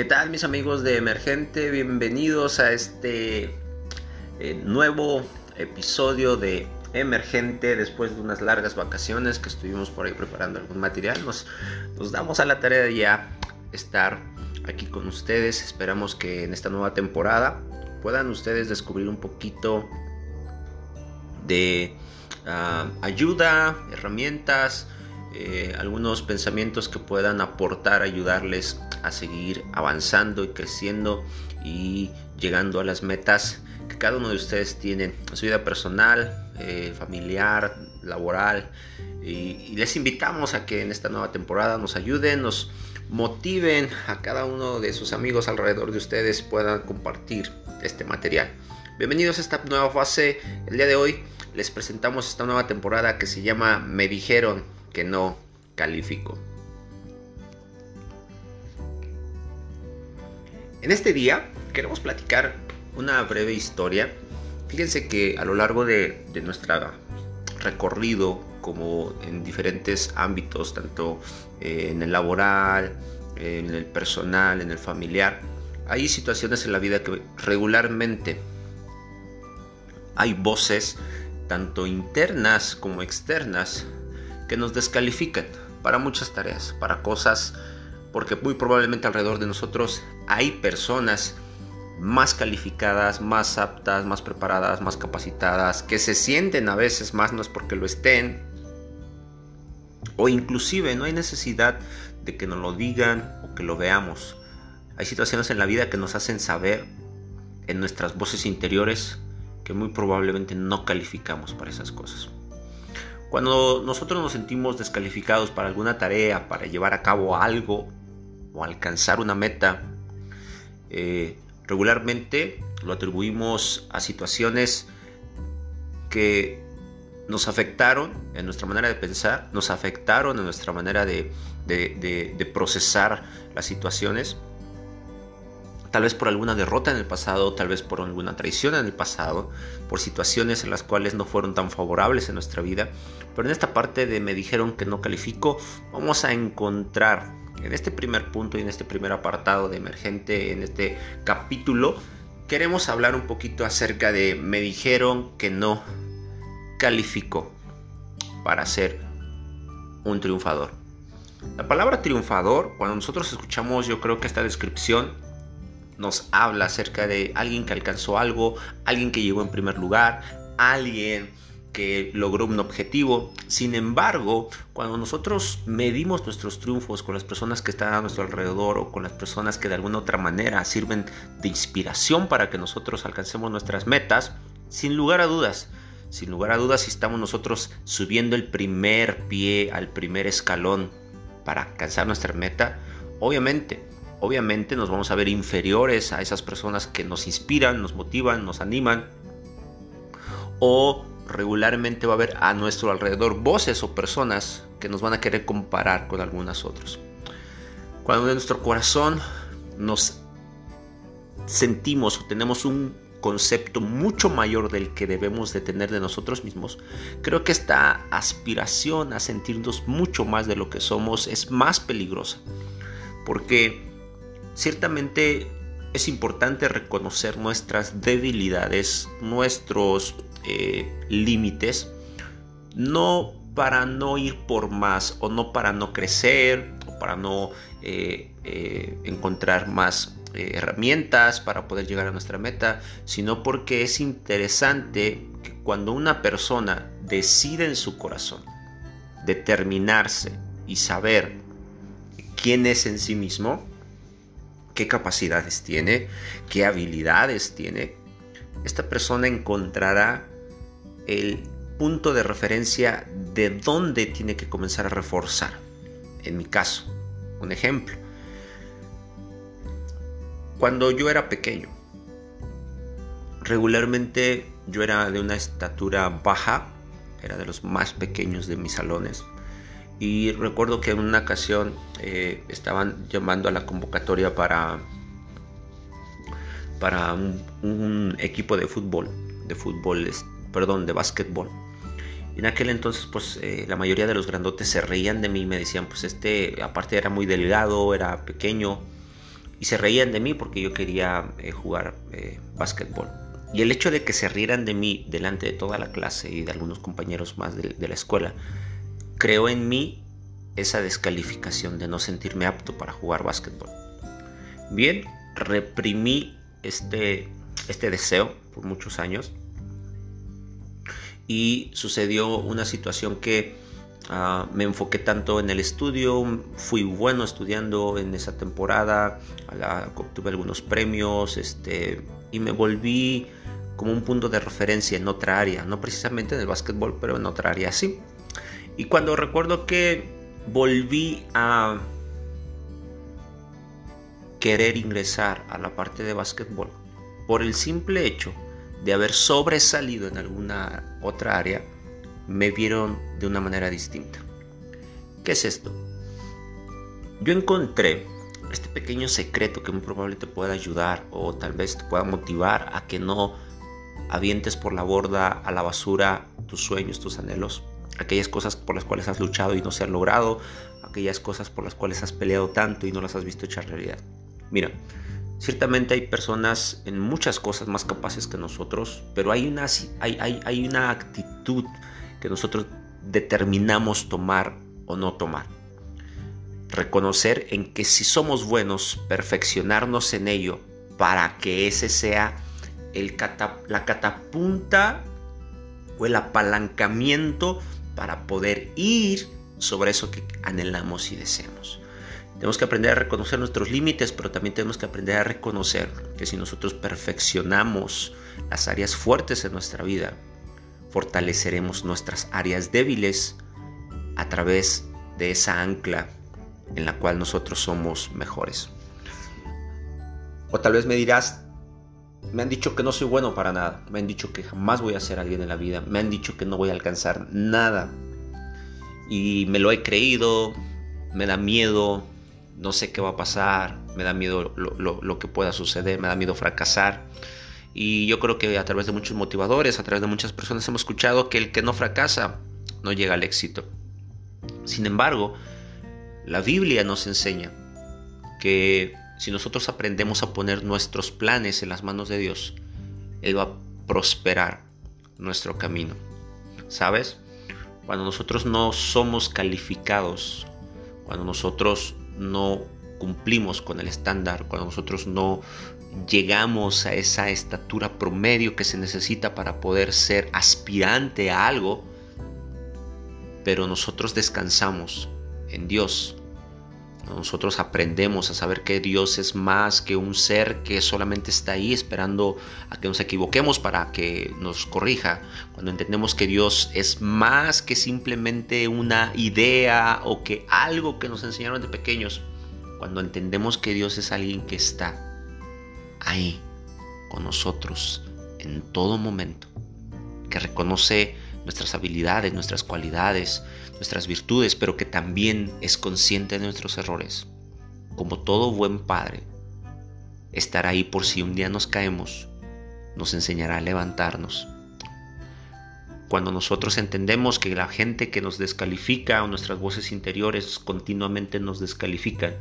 ¿Qué tal mis amigos de Emergente? Bienvenidos a este eh, nuevo episodio de Emergente después de unas largas vacaciones que estuvimos por ahí preparando algún material. Nos, damos a la tarea de ya estar aquí con ustedes. Esperamos que en esta nueva temporada puedan ustedes descubrir un poquito de ah, ayuda, herramientas, eh, algunos pensamientos que puedan aportar, ayudarles a seguir avanzando y creciendo y llegando a las metas que cada uno de ustedes tiene en su vida personal, eh, familiar, laboral. Y, les invitamos a que en esta nueva temporada nos ayuden, nos motiven a cada uno de sus amigos alrededor de ustedes puedan compartir este material. Bienvenidos a esta nueva fase. El día de hoy les presentamos esta nueva temporada que se llama Me dijeron que no califico. En este día queremos platicar una breve historia. Fíjense que a lo largo de, nuestro recorrido, como en diferentes ámbitos, tanto eh, en el laboral, en el personal, en el familiar, hay situaciones en la vida que regularmente hay voces, tanto internas como externas, que nos descalifican para muchas tareas, para cosas, porque muy probablemente alrededor de nosotros hay personas más calificadas, más aptas, más preparadas, más capacitadas, que se sienten a veces más, no es porque lo estén, o inclusive no hay necesidad de que nos lo digan o que lo veamos. Hay situaciones en la vida que nos hacen saber en nuestras voces interiores que muy probablemente no calificamos para esas cosas. Cuando nosotros nos sentimos descalificados para alguna tarea, para llevar a cabo algo o alcanzar una meta, eh, regularmente lo atribuimos a situaciones que nos afectaron en nuestra manera de pensar, nos afectaron en nuestra manera de procesar las situaciones tal vez por alguna derrota en el pasado, tal vez por alguna traición en el pasado, por situaciones en las cuales no fueron tan favorables en nuestra vida. Pero en esta parte de me dijeron que no califico, vamos a encontrar en este primer punto y en este primer apartado de emergente, en este capítulo, queremos hablar un poquito acerca de me dijeron que no califico para ser un triunfador. La palabra triunfador, cuando nosotros escuchamos yo creo que esta descripción, nos habla acerca de alguien que alcanzó algo, alguien que llegó en primer lugar, alguien que logró un objetivo. Sin embargo, cuando nosotros medimos nuestros triunfos con las personas que están a nuestro alrededor o con las personas que de alguna otra manera sirven de inspiración para que nosotros alcancemos nuestras metas, sin lugar a dudas, sin lugar a dudas, si estamos nosotros subiendo el primer pie al primer escalón para alcanzar nuestra meta, obviamente obviamente nos vamos a ver inferiores a esas personas que nos inspiran, nos motivan, nos animan. O regularmente va a haber a nuestro alrededor voces o personas que nos van a querer comparar con algunas otras. Cuando en nuestro corazón nos sentimos o tenemos un concepto mucho mayor del que debemos de tener de nosotros mismos, creo que esta aspiración a sentirnos mucho más de lo que somos es más peligrosa. Porque Ciertamente es importante reconocer nuestras debilidades, nuestros eh, límites, no para no ir por más o no para no crecer o para no eh, eh, encontrar más herramientas para poder llegar a nuestra meta, sino porque es interesante que cuando una persona decide en su corazón determinarse y saber quién es en sí mismo, qué capacidades tiene, qué habilidades tiene, esta persona encontrará el punto de referencia de dónde tiene que comenzar a reforzar. En mi caso, un ejemplo. Cuando yo era pequeño, regularmente yo era de una estatura baja, era de los más pequeños de mis salones. Y recuerdo que en una ocasión eh, estaban llamando a la convocatoria para, para un, equipo de fútbol, de fútbol, perdón, de básquetbol. En aquel entonces, pues eh, la mayoría de los grandotes se reían de mí y me decían, pues este, aparte era muy delgado, era pequeño y se reían de mí porque yo quería eh, jugar eh, básquetbol. Y el hecho de que se rieran de mí delante de toda la clase y de algunos compañeros más de, la escuela, creó en mí esa descalificación de no sentirme apto para jugar básquetbol. Bien, reprimí este, este deseo por muchos años y sucedió una situación que Ah, me enfoqué tanto en el estudio, fui bueno estudiando en esa temporada, obtuve algunos premios este, y me volví como un punto de referencia en otra área, no precisamente en el básquetbol, pero en otra área sí. Y cuando recuerdo que volví a querer ingresar a la parte de básquetbol, por el simple hecho de haber sobresalido en alguna otra área, me vieron de una manera distinta. ¿Qué es esto? Yo encontré este pequeño secreto que muy probablemente te pueda ayudar o tal vez te pueda motivar a que no avientes por la borda a la basura tus sueños, tus anhelos, aquellas cosas por las cuales has luchado y no se han logrado, aquellas cosas por las cuales has peleado tanto y no las has visto echar realidad. Mira, ciertamente hay personas en muchas cosas más capaces que nosotros, pero hay una, hay, hay, hay una actitud que nosotros determinamos tomar o no tomar. Reconocer en que si somos buenos, perfeccionarnos en ello para que ese sea el la catapunta o el apalancamiento para poder ir sobre eso que anhelamos y deseamos. Tenemos que aprender a reconocer nuestros límites, pero también tenemos que aprender a reconocer que si nosotros perfeccionamos las áreas fuertes en nuestra vida, fortaleceremos nuestras áreas débiles a través de esa ancla en la cual nosotros somos mejores. O tal vez me dirás, me han dicho que no soy bueno para nada, me han dicho que jamás voy a ser alguien en la vida, me han dicho que no voy a alcanzar nada. Y me lo he creído, me da miedo, no sé qué va a pasar, me da miedo lo, lo que pueda suceder, me da miedo fracasar. Y yo creo que a través de muchos motivadores, a través de muchas personas hemos escuchado que el que no fracasa no llega al éxito. Sin embargo, la Biblia nos enseña que si nosotros aprendemos a poner nuestros planes en las manos de Dios, Él va a prosperar nuestro camino. ¿Sabes? Cuando nosotros no somos calificados, cuando nosotros no cumplimos con el estándar, cuando nosotros no llegamos a esa estatura promedio que se necesita para poder ser aspirante a algo, pero nosotros descansamos en Dios. Nosotros aprendemos a saber que Dios es más que un ser que solamente está ahí esperando a que nos equivoquemos para que nos corrija. Cuando entendemos que Dios es más que simplemente una idea o que algo que nos enseñaron de pequeños. Cuando entendemos que Dios es alguien que está ahí con nosotros en todo momento, que reconoce nuestras habilidades, nuestras cualidades, nuestras virtudes, pero que también es consciente de nuestros errores. Como todo buen padre, estará ahí por si un día nos caemos, nos enseñará a levantarnos. Cuando nosotros entendemos que la gente que nos descalifica o nuestras voces interiores continuamente nos descalifican,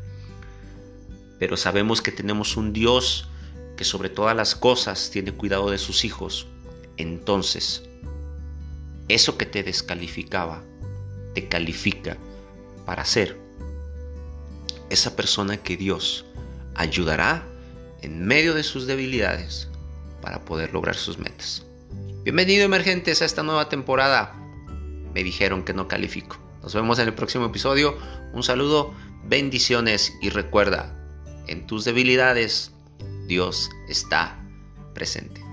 pero sabemos que tenemos un Dios que sobre todas las cosas tiene cuidado de sus hijos, entonces eso que te descalificaba califica para ser esa persona que Dios ayudará en medio de sus debilidades para poder lograr sus metas. Bienvenido emergentes a esta nueva temporada. Me dijeron que no califico. Nos vemos en el próximo episodio. Un saludo, bendiciones y recuerda, en tus debilidades Dios está presente.